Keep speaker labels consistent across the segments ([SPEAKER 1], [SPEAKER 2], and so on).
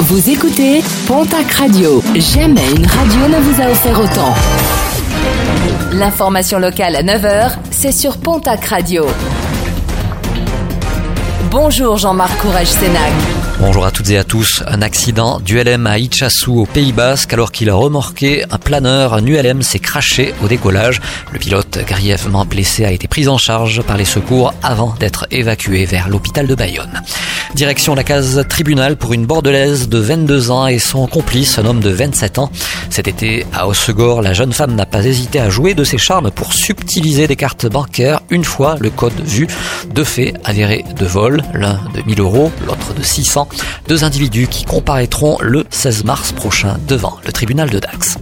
[SPEAKER 1] Vous écoutez Pontac Radio. Jamais une radio ne vous a offert autant. L'information locale à 9h, c'est sur Pontac Radio. Bonjour Jean-Marc Courage Sénac.
[SPEAKER 2] Bonjour à toutes et à tous. Un accident d'ULM à Itchassou au Pays Basque alors qu'il a remorqué un planeur. Un ULM s'est craché au décollage. Le pilote grièvement blessé a été pris en charge par les secours avant d'être évacué vers l'hôpital de Bayonne. Direction la case tribunal pour une bordelaise de 22 ans et son complice, un homme de 27 ans. Cet été, à Hossegor, la jeune femme n'a pas hésité à jouer de ses charmes pour subtiliser des cartes bancaires une fois le code vu. Deux faits avérés de vol, l'un de 1000 euros, l'autre de 600. Deux individus qui comparaîtront le 16 mars prochain devant le tribunal de Dax.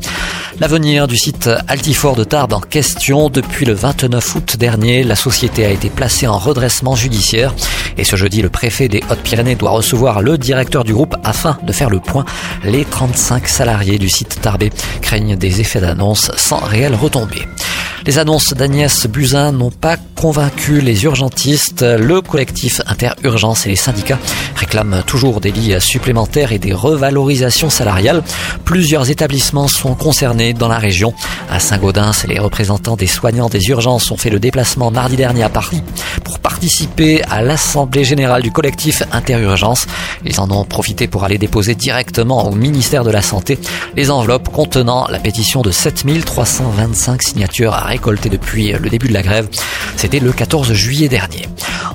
[SPEAKER 2] L'avenir du site Altifort de Tarbes en question. Depuis le 29 août dernier, la société a été placée en redressement judiciaire. Et ce jeudi, le préfet des Hautes-Pyrénées doit recevoir le directeur du groupe afin de faire le point. Les 35 salariés du site Tarbé craignent des effets d'annonce sans réelle retombée. Les annonces d'Agnès Buzyn n'ont pas convaincu les urgentistes. Le collectif Interurgence et les syndicats réclament toujours des lits supplémentaires et des revalorisations salariales. Plusieurs établissements sont concernés dans la région. À Saint-Gaudens, les représentants des soignants des urgences ont fait le déplacement mardi dernier à Paris pour participer à l'Assemblée générale du collectif Interurgence. Ils en ont profité pour aller déposer directement au ministère de la Santé les enveloppes contenant la pétition de 7325 signatures à récolter depuis le début de la grève. C'était le 14 juillet dernier.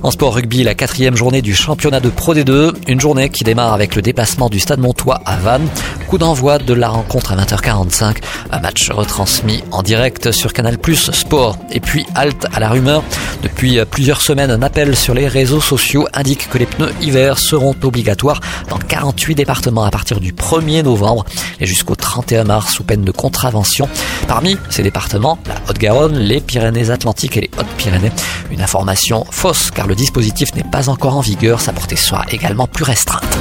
[SPEAKER 2] En sport rugby, la quatrième journée du championnat de Pro D2, une journée qui démarre avec le déplacement du Stade Montois à Vannes. Coup d'envoi de la rencontre à 20h45, un match retransmis en direct sur Canal Plus Sport. Et puis halte à la rumeur. Depuis plusieurs semaines, un appel sur les réseaux sociaux indique que les pneus hiver seront obligatoires dans 48 départements à partir du 1er novembre et jusqu'au 31 mars sous peine de contravention. Parmi ces départements, la Haute-Garonne, les Pyrénées-Atlantiques et les Hautes-Pyrénées. Une information fausse car le dispositif n'est pas encore en vigueur, sa portée sera également plus restreinte.